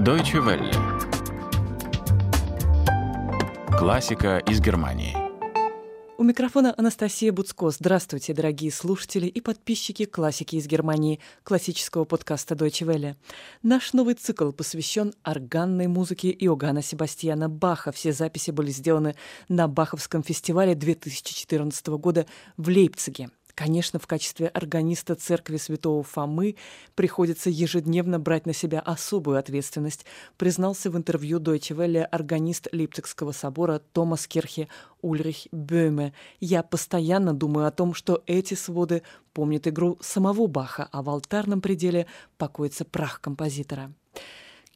Deutsche Welle. Классика из Германии. У микрофона Анастасия Буцко. Здравствуйте, дорогие слушатели и подписчики классики из Германии, классического подкаста Deutsche Welle. Наш новый цикл посвящен органной музыке Иоганна Себастьяна Баха. Все записи были сделаны на Баховском фестивале 2014 года в Лейпциге. Конечно, в качестве органиста церкви святого Фомы приходится ежедневно брать на себя особую ответственность, признался в интервью Deutsche Welle органист Лейпцигского собора Томас Кирхе Ульрих Бöhme. «Я постоянно думаю о том, что эти своды помнят игру самого Баха, а в алтарном пределе покоится прах композитора».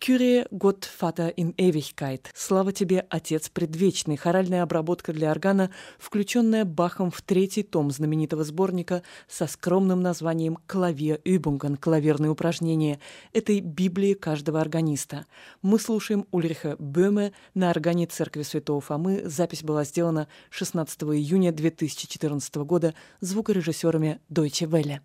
Kyrie, Год, Vater in Ewigkeit. Слава тебе, Отец предвечный. Хоральная обработка для органа, включенная Бахом в третий том знаменитого сборника со скромным названием «Клавир Übungen» – «Клавирные упражнения» этой Библии каждого органиста. Мы слушаем Ульриха Бöhme на органе Церкви Святого Фомы. Запись была сделана 16 июня 2014 года звукорежиссерами Deutsche Welle.